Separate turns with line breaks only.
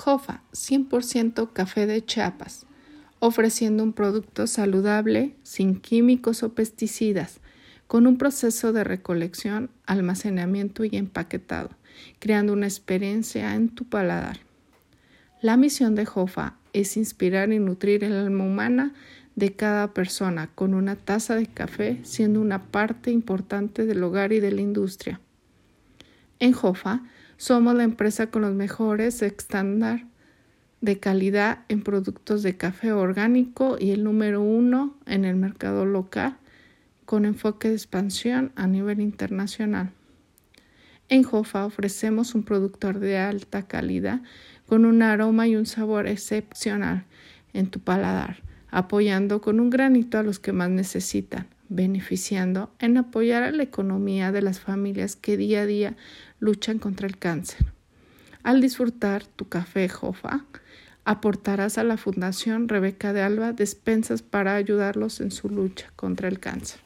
Jofa, 100% café de Chiapas, ofreciendo un producto saludable, sin químicos o pesticidas, con un proceso de recolección, almacenamiento y empaquetado, creando una experiencia en tu paladar. La misión de Jofa es inspirar y nutrir el alma humana de cada persona con una taza de café siendo una parte importante del hogar y de la industria. En Jofa somos la empresa con los mejores estándares de calidad en productos de café orgánico y el número uno en el mercado local con enfoque de expansión a nivel internacional. En Jofa ofrecemos un productor de alta calidad con un aroma y un sabor excepcional en tu paladar, apoyando con un granito a los que más necesitan, beneficiando en apoyar a la economía de las familias que día a día luchan contra el cáncer. Al disfrutar tu café Jofa, aportarás a la Fundación Rebeca de Alba despensas para ayudarlos en su lucha contra el cáncer.